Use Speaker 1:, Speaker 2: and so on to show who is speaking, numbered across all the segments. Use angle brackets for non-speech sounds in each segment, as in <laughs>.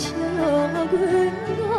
Speaker 1: 情笑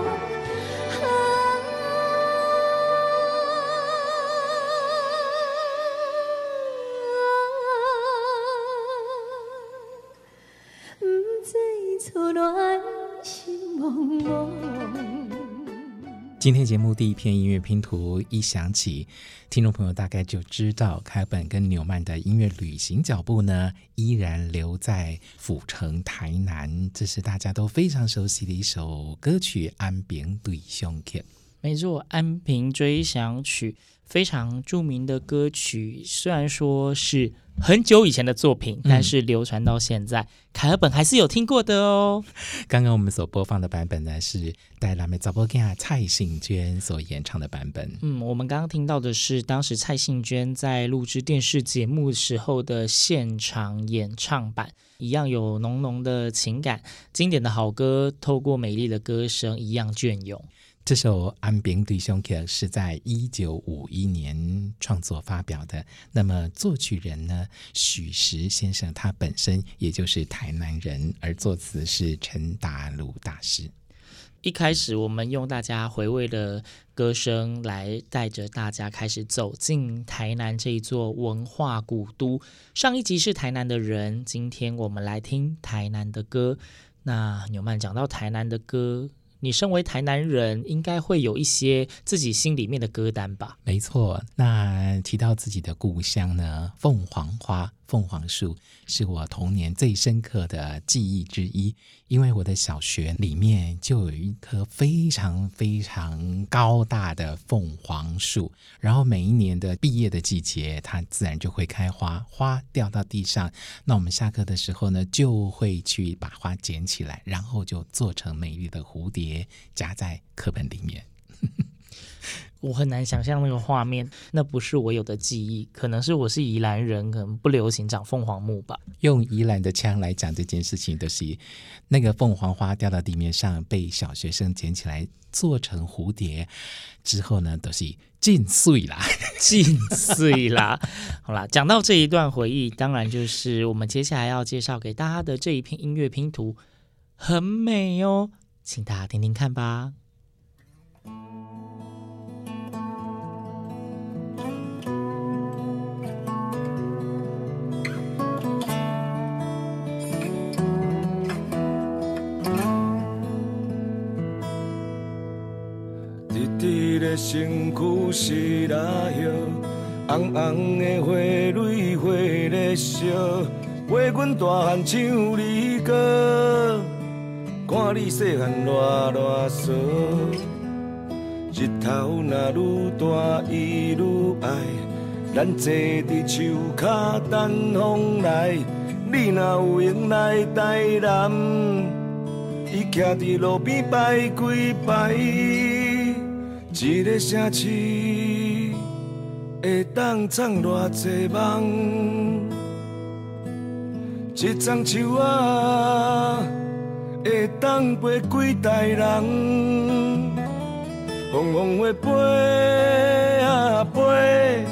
Speaker 2: 今天节目第一篇音乐拼图一响起，听众朋友大概就知道凯本跟纽曼的音乐旅行脚步呢，依然留在府城台南。这是大家都非常熟悉的一首歌曲《安平对上客》。
Speaker 3: 没错，《安平追想曲》非常著名的歌曲，虽然说是。很久以前的作品，但是流传到现在，凯尔本还是有听过的哦。
Speaker 2: 刚刚我们所播放的版本呢，是戴拉美早波跟蔡幸娟所演唱的版本。
Speaker 3: 嗯，我们刚刚听到的是当时蔡幸娟在录制电视节目时候的现场演唱版，一样有浓浓的情感，经典的好歌，透过美丽的歌声，一样隽永。
Speaker 2: 这首《安平对上客》是在一九五一年创作发表的。那么作曲人呢，许石先生，他本身也就是台南人，而作词是陈达鲁大师。
Speaker 3: 一开始我们用大家回味的歌声来带着大家开始走进台南这一座文化古都。上一集是台南的人，今天我们来听台南的歌。那纽曼讲到台南的歌。你身为台南人，应该会有一些自己心里面的歌单吧？
Speaker 2: 没错，那提到自己的故乡呢，凤凰花。凤凰树是我童年最深刻的记忆之一，因为我的小学里面就有一棵非常非常高大的凤凰树，然后每一年的毕业的季节，它自然就会开花，花掉到地上，那我们下课的时候呢，就会去把花捡起来，然后就做成美丽的蝴蝶，夹在课本里面。
Speaker 3: 我很难想象那个画面，那不是我有的记忆，可能是我是宜兰人，可能不流行长凤凰木吧。
Speaker 2: 用宜兰的腔来讲这件事情，就是那个凤凰花掉到地面上，被小学生捡起来做成蝴蝶之后呢，都是尽碎啦，
Speaker 3: 尽碎啦。<laughs> 好啦，讲到这一段回忆，当然就是我们接下来要介绍给大家的这一篇音乐拼图，很美哦，请大家听听看吧。
Speaker 4: 身躯是蜡叶，红红的花蕊花咧烧，陪阮大汉唱儿歌，看你细汉赖赖趖。日头若愈大伊愈爱，咱坐伫树脚等风来。你若有闲来台南，伊徛伫路边摆几摆。一个城市会当藏偌济梦，一丛树仔会当陪几代人，风风雨飞啊飞，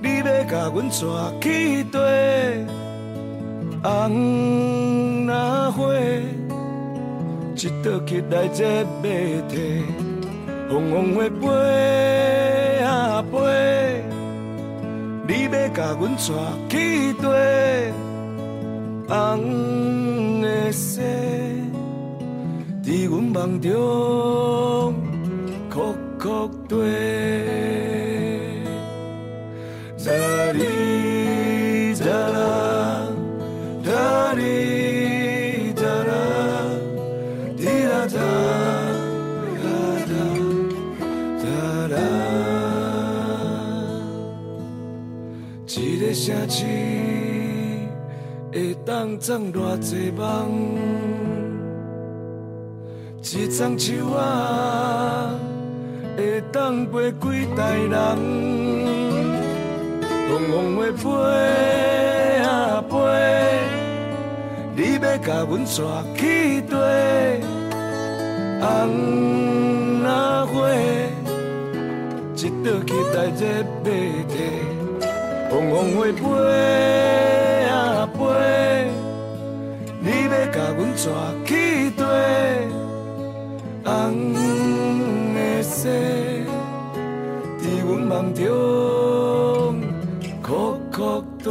Speaker 4: 你要甲阮带去佗？红若花，一倒起来这马蹄。风风会飞啊飞，你要甲阮带去佗？红的色，在阮梦中哭哭地。城市会当装偌济梦，一丛树仔会当陪几代人，风风的飞啊飞，你要甲阮带去佗？红若花，一朵期待在马蹄。风风火飞啊飞，你要甲阮带去佗？红的丝，伫阮梦中苦苦地。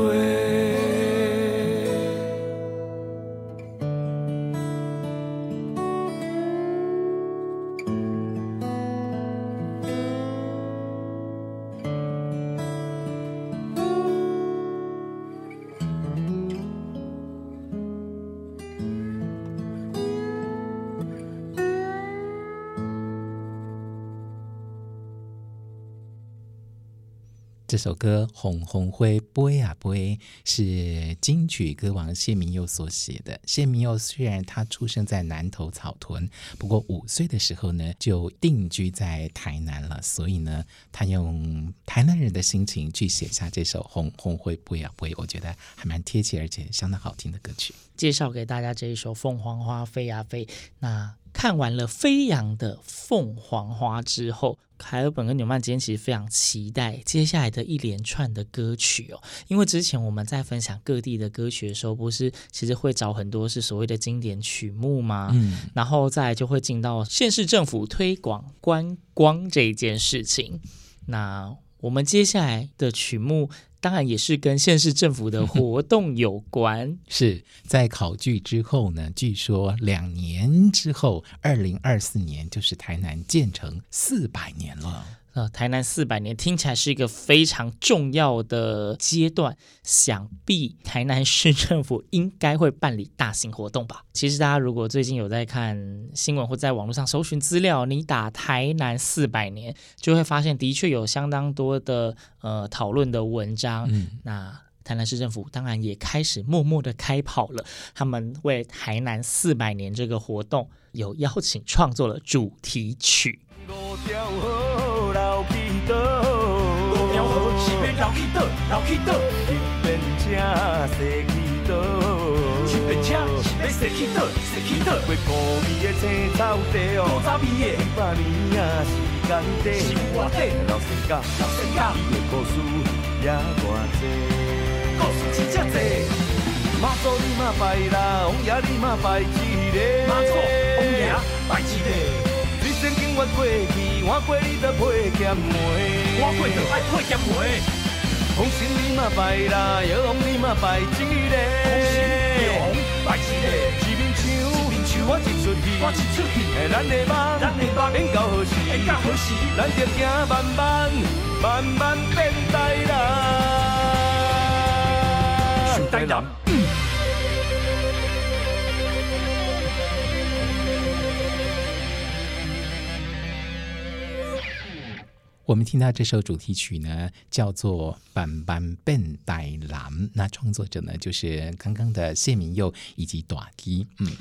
Speaker 2: 首歌《红红灰飞啊飞》是金曲歌王谢明佑所写的。谢明佑虽然他出生在南投草屯，不过五岁的时候呢就定居在台南了，所以呢，他用台南人的心情去写下这首《红红灰飞啊飞》，我觉得还蛮贴切，而且相当好听的歌曲。
Speaker 3: 介绍给大家这一首《凤凰花飞呀飞》。那看完了飞扬的凤凰花之后，凯尔本跟纽曼今天其实非常期待接下来的一连串的歌曲哦，因为之前我们在分享各地的歌曲的时候，不是其实会找很多是所谓的经典曲目吗？嗯，然后再就会进到县市政府推广观光这一件事情。那我们接下来的曲目。当然也是跟县市政府的活动有关。<laughs>
Speaker 2: 是在考据之后呢，据说两年之后，二零二四年就是台南建成四百年了。
Speaker 3: 呃，台南四百年听起来是一个非常重要的阶段，想必台南市政府应该会办理大型活动吧。<laughs> 其实大家如果最近有在看新闻或在网络上搜寻资料，你打台南四百年，就会发现的确有相当多的呃讨论的文章。嗯，那台南市政府当然也开始默默的开跑了，他们为台南四百年这个活动有邀请创作了主题曲。
Speaker 4: 去倒，老去倒，轻便车驶去倒，轻便车要驶去倒，驶去倒，过古味的青草地哦，古早味的，几百年啊时间短，时光短，老山甲，老山甲，伊的故事也偌济，故事真正济，妈祖你嘛拜啦，王爷你嘛拜一个，妈祖王爷拜一个。曾经我过去，换过你都配咸梅，我过就爱配咸梅。红心你嘛拜啦，药王你嘛拜一个，红心叶红拜一个。一面墙，一面墙，我一出戏，我一出去。咱的梦，咱的梦，演到何时，演到何时，咱着行慢慢，慢慢变大人，台南。
Speaker 2: 我们听到这首主题曲呢，叫做《斑斑笨呆狼》，那创作者呢，就是刚刚的谢明佑以及短笛，嗯。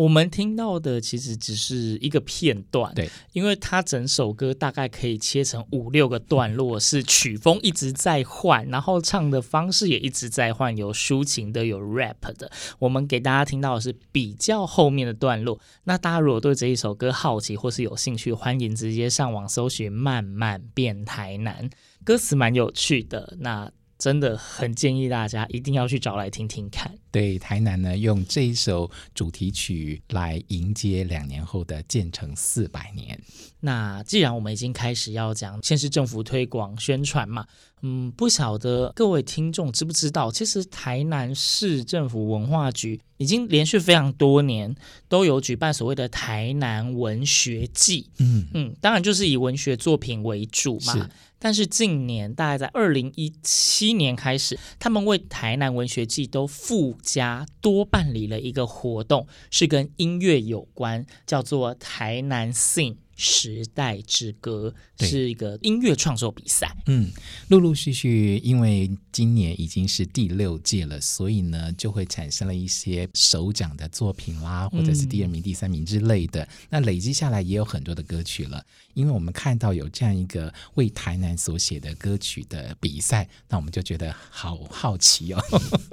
Speaker 3: 我们听到的其实只是一个片段，
Speaker 2: 对，
Speaker 3: 因为它整首歌大概可以切成五六个段落，是曲风一直在换，然后唱的方式也一直在换，有抒情的，有 rap 的。我们给大家听到的是比较后面的段落。那大家如果对这一首歌好奇或是有兴趣，欢迎直接上网搜寻《慢慢变台南》，歌词蛮有趣的。那真的很建议大家一定要去找来听听看。
Speaker 2: 对，台南呢，用这一首主题曲来迎接两年后的建成四百年。
Speaker 3: 那既然我们已经开始要讲县市政府推广宣传嘛，嗯，不晓得各位听众知不知道，其实台南市政府文化局已经连续非常多年都有举办所谓的台南文学季。嗯嗯，当然就是以文学作品为主嘛。但是近年，大概在二零一七年开始，他们为台南文学季都附加多办理了一个活动，是跟音乐有关，叫做台南 Sing。时代之歌》，是一个音乐创作比赛。
Speaker 5: 嗯，陆陆续续，因为今年已经是第六届了，所以呢，就会产生了一些首奖的作品啦，或者是第二名、第三名之类的。嗯、那累积下来也有很多的歌曲了。因为我们看到有这样一个为台南所写的歌曲的比赛，那我们就觉得好好奇哦。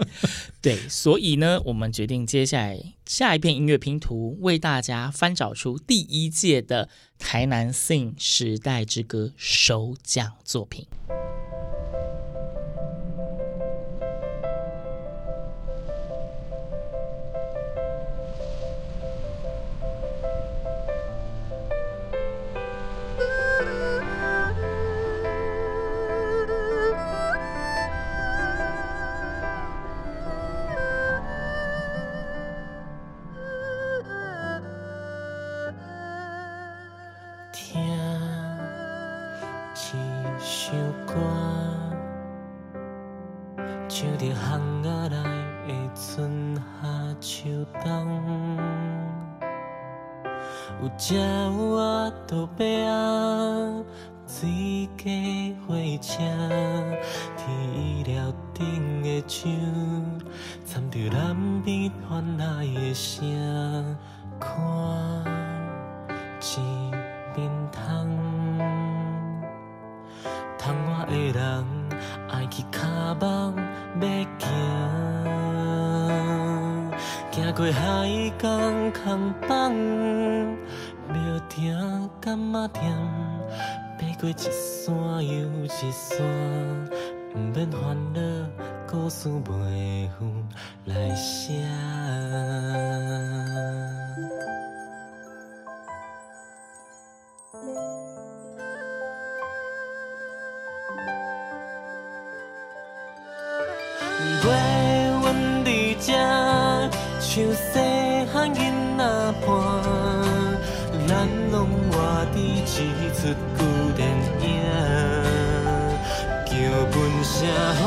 Speaker 5: <laughs>
Speaker 3: 对，所以呢，我们决定接下来下一片音乐拼图，为大家翻找出第一届的台南 Sing 时代之歌首奖作品。
Speaker 5: 一首歌，唱着巷仔内的春夏秋冬，有鸟，有白，水车回响，天了顶的树，参着南边传来的声音。梦要行，行过海港空港，要听甘嘛甜，爬过一山又一山，不免烦恼，故事袂远来写。过阮伫这，像细汉囡仔伴，咱拢活伫一出旧电影，叫阮声风，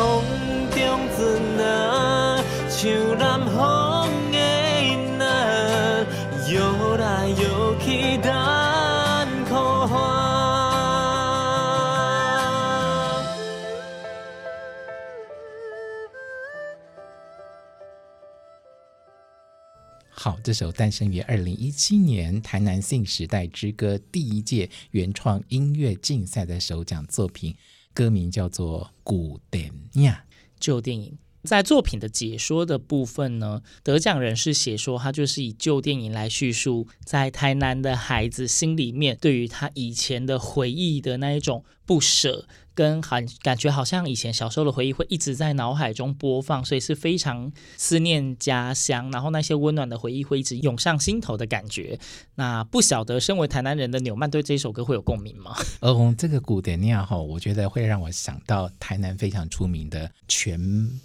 Speaker 2: 这
Speaker 5: 首诞生于二零一七年台南 Sing 时代之歌第一届原创音乐竞赛的首奖作品，歌名叫做《古典呀》，
Speaker 3: 旧电影。在作品的解说的部分呢，得奖人是写说，他就是以旧电影来叙述，在台南的孩子心里面对于他以前的回忆的那一种不舍。跟很感觉好像以前小时候的回忆会一直在脑海中播放，所以是非常思念家乡，然后那些温暖的回忆会一直涌上心头的感觉。那不晓得身为台南人的纽曼对这首歌会有共鸣吗？
Speaker 5: 哦，这个古典那样哈，我觉得会让我想到台南非常出名的全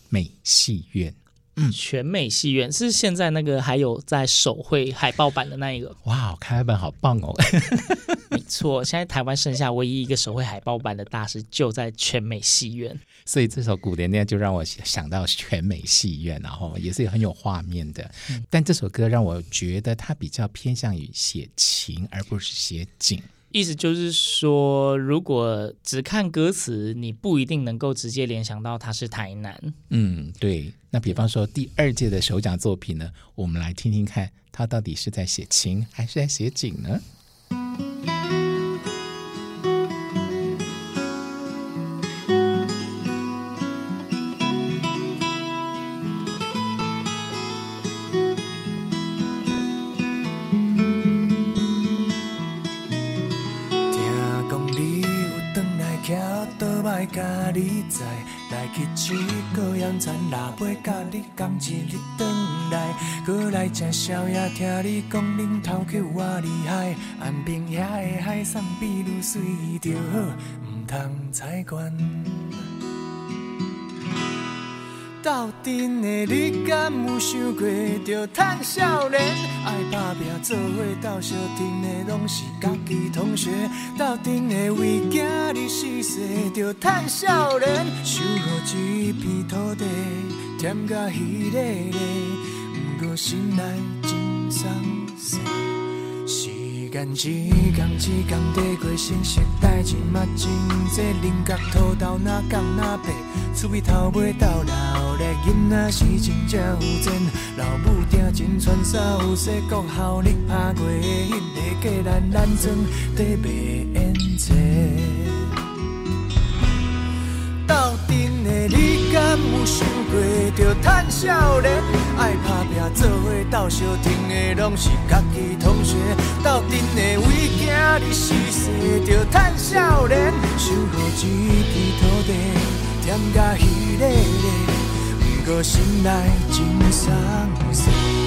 Speaker 5: 美戏院。
Speaker 3: 嗯，全美戏院是现在那个还有在手绘海报版的那一个。
Speaker 5: 哇，开本好棒哦！<laughs>
Speaker 3: 没错，现在台湾剩下唯一一个手绘海报版的大师就在全美戏院。
Speaker 5: 所以这首古典恋就让我想到全美戏院，然后也是很有画面的。嗯，但这首歌让我觉得它比较偏向于写情，而不是写景。
Speaker 3: 意思就是说，如果只看歌词，你不一定能够直接联想到它是台南。
Speaker 5: 嗯，对。那比方说第二届的首奖作品呢，我们来听听看，他到底是在写情还是在写景呢？
Speaker 6: 一日你转来，过来吃宵夜，听你讲恁头壳我厉害，岸平遐的海产比愈水着好，毋通采关。斗阵的你敢有想过着趁少年？爱打拼做伙斗相挺的拢是家己同学，斗阵的为囝死世着趁少年，守护一片土地。甜甲稀咧咧，不过心内真伤心。时间一天一天地过，成熟代志嘛真多。菱角土豆哪讲哪白，厝边头尾斗闹咧，囡仔时真正有钱。老母定真传三有四，国校你拍过的迄个计咱咱装在卖烟册。敢有想过，着趁少年，爱打拼做伙斗相挺的，拢是家己同学。斗阵的为囝你死死，着趁少年，守护一片土地，甜甲彼个个，不过心内真伤心。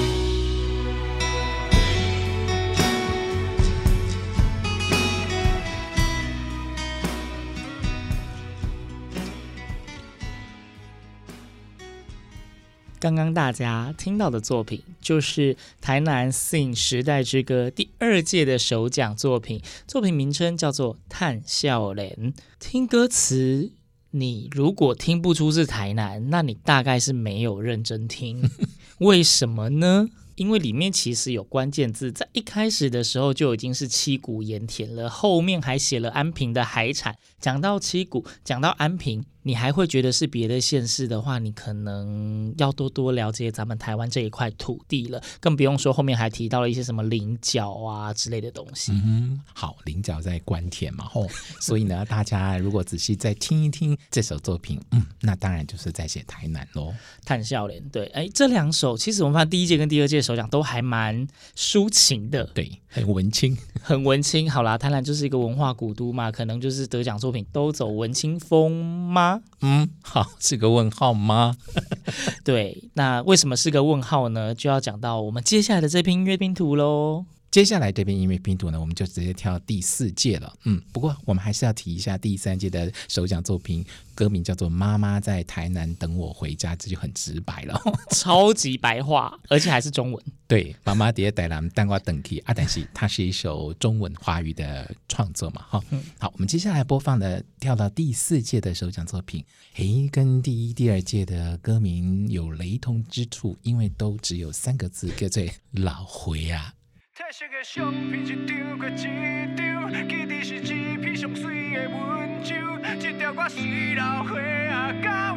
Speaker 3: 刚刚大家听到的作品，就是台南 Sing 时代之歌第二届的首奖作品，作品名称叫做《叹笑脸》。听歌词，你如果听不出是台南，那你大概是没有认真听。<laughs> 为什么呢？因为里面其实有关键字，在一开始的时候就已经是七股盐田了，后面还写了安平的海产。讲到七股，讲到安平。你还会觉得是别的县市的话，你可能要多多了解咱们台湾这一块土地了，更不用说后面还提到了一些什么菱角啊之类的东西。
Speaker 2: 嗯，好，菱角在关田嘛，吼，所以呢，大家如果仔细再听一听这首作品，嗯，那当然就是在写台南喽。
Speaker 3: 探笑脸，对，哎，这两首其实我们发现第一届跟第二届首奖都还蛮抒情的，
Speaker 2: 对，很文青，
Speaker 3: 很文青。好啦，台南就是一个文化古都嘛，可能就是得奖作品都走文青风吗？
Speaker 2: 嗯，好，是个问号吗？<laughs>
Speaker 3: 对，那为什么是个问号呢？就要讲到我们接下来的这篇阅兵图喽。
Speaker 2: 接下来这边音乐拼图呢，我们就直接跳第四届了。嗯，不过我们还是要提一下第三届的首奖作品，歌名叫做《妈妈在台南等我回家》，这就很直白了，<laughs> <laughs>
Speaker 3: 超级白话，而且还是中文。
Speaker 2: 对，妈妈在台南等我等去啊，但是它是一首中文华语的创作嘛，哈、嗯。好，我们接下来播放的跳到第四届的首奖作品，诶，跟第一、第二届的歌名有雷同之处，因为都只有三个字，叫做“老回啊”。彩色的相片一张过一张，记得是一篇上水的温州，这条我随老花啊，甲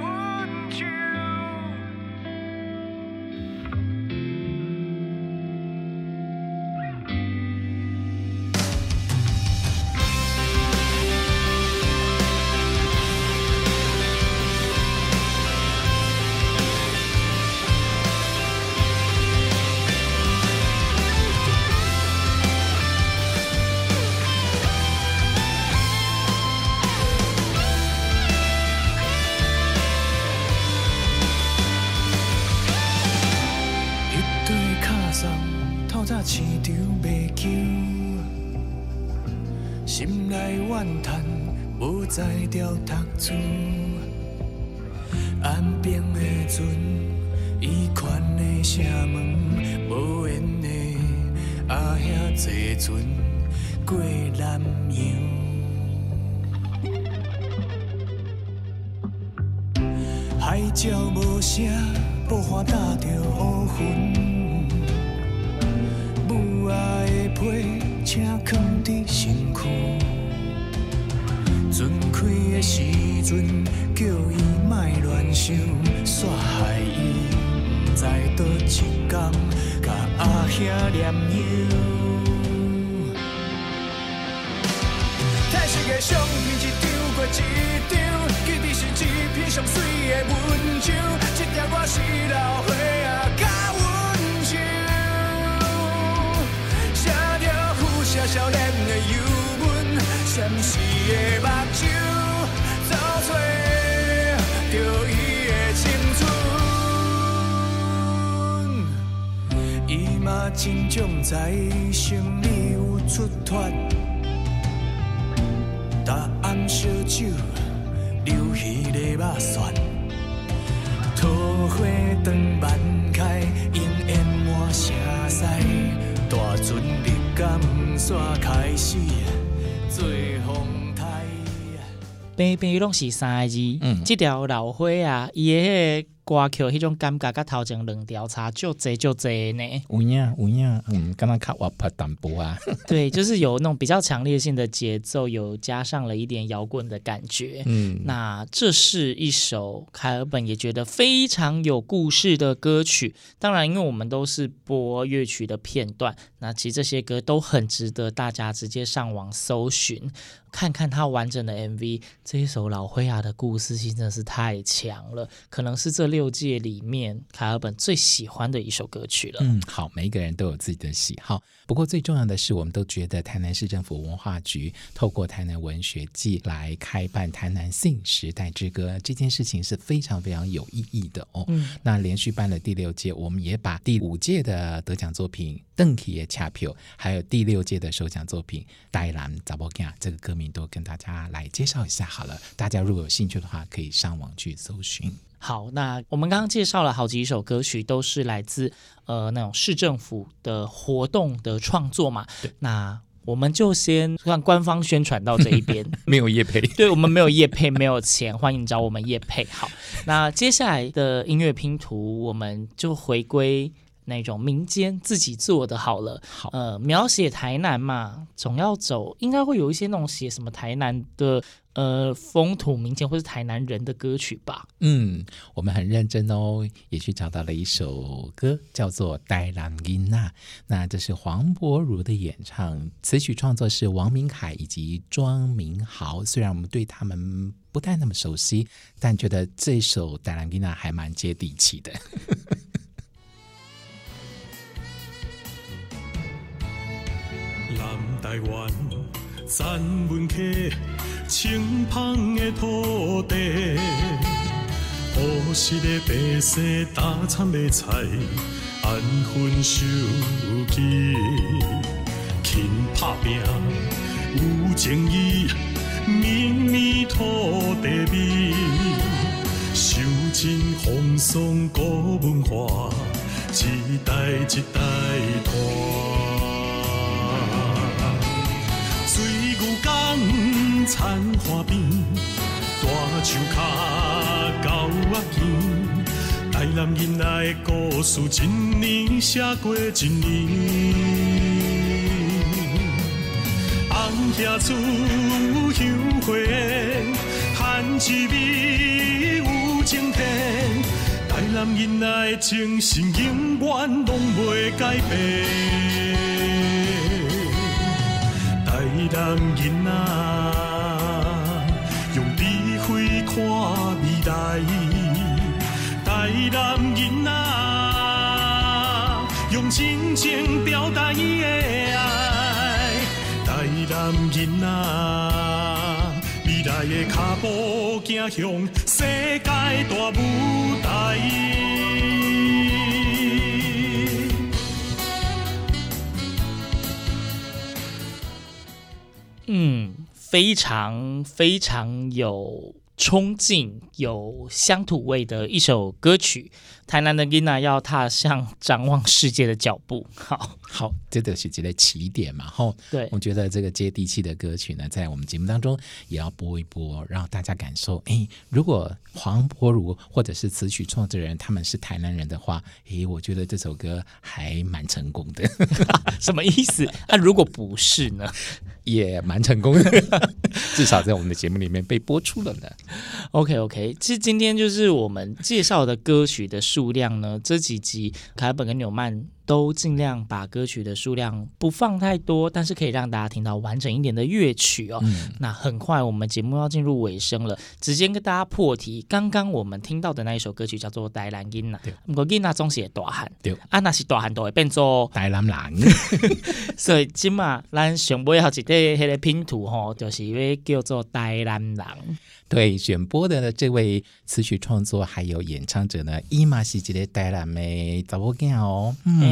Speaker 2: 船过南洋，海鸟无声，薄荷打着乌云，母仔的被请囥伫身躯。船开的时阵，叫伊莫乱想，煞害伊不知倒一天，甲阿兄念忧。相片一张过一张，记得是一篇上水的文章，这条歌是老花啊，甲阮唱，写着富写少年的忧门，闪烁的目睭，走找着伊的青春，伊嘛真将在心里有出脱。答案烧酒，流鱼的肉蒜，桃花灯满开，烟烟满城西，大船日感煞开始做风台。
Speaker 3: 平平拢是三个字，嗯，这条老花啊，伊个。歌曲，迄种感觉，甲头前两条差就这就这呢。
Speaker 2: 有影有影，嗯，刚刚看我拍淡薄啊。<laughs>
Speaker 3: 对，就是有那种比较强烈性的节奏，有加上了一点摇滚的感觉。嗯，那这是一首凯尔本也觉得非常有故事的歌曲。当然，因为我们都是播乐曲的片段，那其实这些歌都很值得大家直接上网搜寻。看看他完整的 MV，这一首老灰牙的故事性真的是太强了，可能是这六届里面凯尔本最喜欢的一首歌曲了。
Speaker 2: 嗯，好，每一个人都有自己的喜好，不过最重要的是，我们都觉得台南市政府文化局透过台南文学季来开办台南 Sing 时代之歌这件事情是非常非常有意义的哦。嗯，那连续办了第六届，我们也把第五届的得奖作品《邓启也恰票》，还有第六届的首奖作品《呆兰杂波干》这个歌名。都跟大家来介绍一下好了，大家如果有兴趣的话，可以上网去搜寻。
Speaker 3: 好，那我们刚刚介绍了好几首歌曲，都是来自呃那种市政府的活动的创作嘛。那我们就先让官方宣传到这一边，<laughs>
Speaker 2: 没有业配，<laughs>
Speaker 3: 对我们没有业配，没有钱，欢迎找我们业配。好，那接下来的音乐拼图，我们就回归。那种民间自己做的好了，好，呃，描写台南嘛，总要走，应该会有一些那种写什么台南的呃风土民情或是台南人的歌曲吧。
Speaker 2: 嗯，我们很认真哦，也去找到了一首歌，叫做《台南囡仔》，那这是黄柏如的演唱，词曲创作是王明凯以及庄明豪。虽然我们对他们不太那么熟悉，但觉得这首《台南囡仔》还蛮接地气的。
Speaker 7: 南台湾赞文客，清芳的土地，朴实的百姓打参的菜，安分守己，勤打拼有情义，绵绵土地味，受尽风霜古文化，一代一代传。田花边，大树脚狗仔见，台南人的故事，一年写过一年。红叶厝香花烟，番薯味有情天，台南人的精神永远拢袂改变。台南囡仔用智慧。看未来，台南囡仔用真情表达伊的爱，台南囡仔未来的脚步走向世界大舞台。
Speaker 3: 嗯，非常非常有。冲劲有乡土味的一首歌曲，台南的 Gina 要踏上展望世界的脚步。好，
Speaker 2: 好，这个是一个起点嘛。吼，
Speaker 3: 对，
Speaker 2: 我觉得这个接地气的歌曲呢，在我们节目当中也要播一播，让大家感受。哎，如果黄柏如或者是词曲创作人他们是台南人的话，哎，我觉得这首歌还蛮成功的。<laughs>
Speaker 3: 什么意思？那、啊、如果不是呢？
Speaker 2: 也蛮成功的，<laughs> 至少在我们的节目里面被播出了呢。
Speaker 3: OK OK，其实今天就是我们介绍的歌曲的数量呢，这几集凯本跟纽曼都尽量把歌曲的数量不放太多，但是可以让大家听到完整一点的乐曲哦。嗯、那很快我们节目要进入尾声了，直接跟大家破题。刚刚我们听到的那一首歌曲叫做《台南囡仔》，不过囡仔总是会大汉，对，啊那是大汉都会变做
Speaker 2: 台南人。<laughs>
Speaker 3: 所以今嘛，咱上尾要一个迄个拼图吼，就是要叫做台南人。
Speaker 2: 对，选播的这位词曲创作还有演唱者呢，伊嘛是一个台南的查某囝哦。嗯，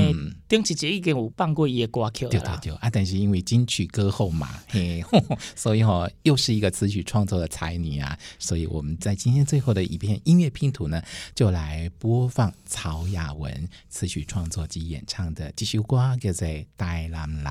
Speaker 3: 顶一节已经有放过伊的歌曲了。
Speaker 2: 对对对啊，但是因为金曲歌后嘛，嘿，<laughs> 所以哈、哦，又是一个词曲创作的才女啊。所以我们在今天最后的一片音乐拼图呢，就来播放曹雅文词曲创作及演唱的这首歌，叫做《台南人》。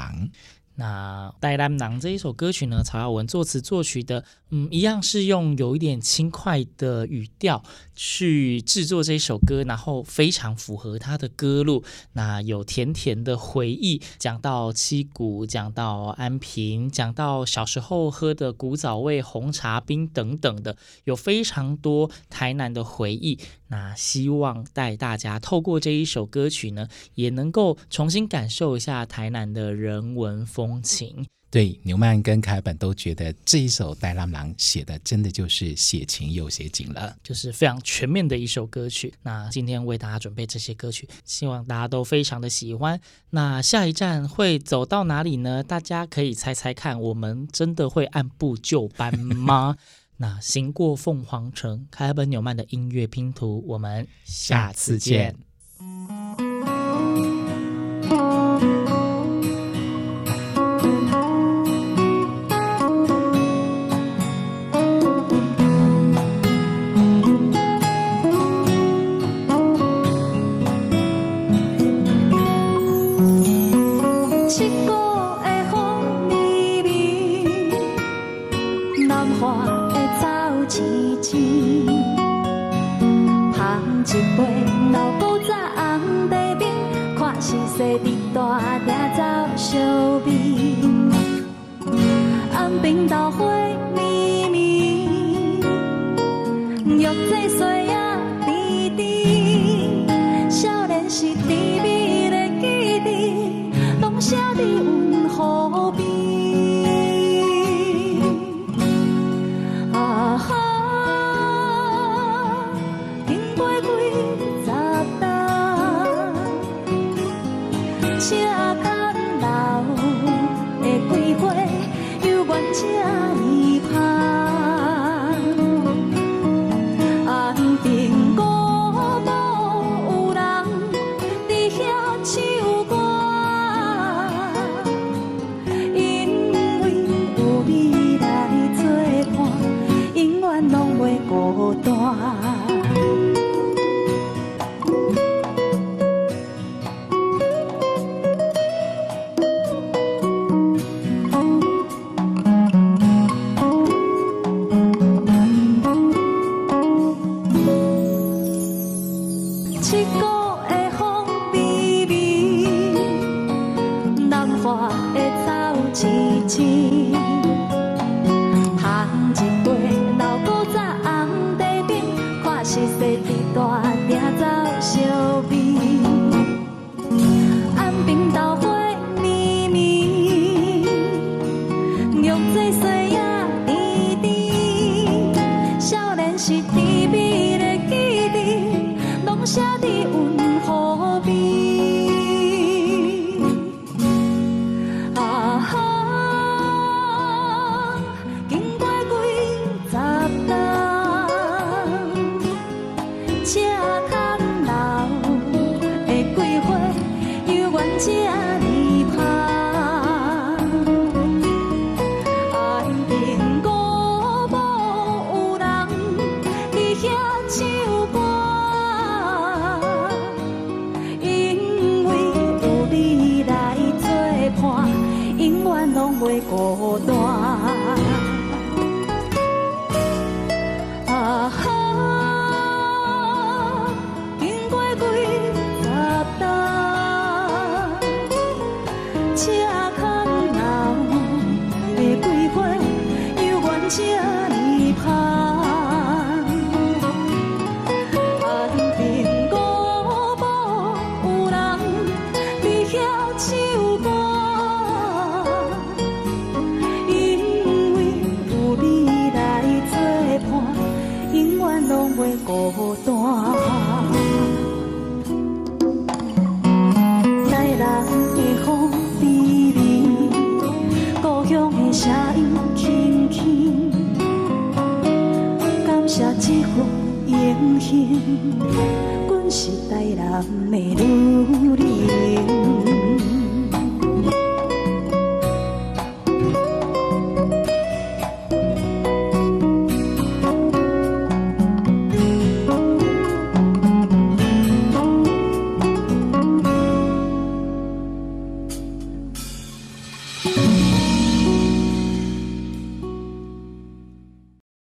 Speaker 1: 那《台南人》这一首歌曲呢，曹雅文作词作曲的，嗯，一样是用有一点轻快的语调去制作这一首歌，然后非常符合他的歌路。那有甜甜的回忆，讲到七股，讲到安平，讲到小时候喝的古早味红茶冰等等的，有非常多台南的回忆。那希望带大家透过这一首歌曲呢，也能够重新感受一下台南的人文风情。
Speaker 2: 对，纽曼跟凯本都觉得这一首《台南人》写的真的就是写情又写景了，
Speaker 1: 就是非常全面的一首歌曲。那今天为大家准备这些歌曲，希望大家都非常的喜欢。那下一站会走到哪里呢？大家可以猜猜看，我们真的会按部就班吗？那行过凤凰城，凯本纽曼的音乐拼图，我们下次见。一，捧一杯老古早红茶冰，看时势伫大鼎走相饼，红冰豆花绵绵，玉坠细仔甜甜，少年时甜。
Speaker 8: 阮是台南的女人。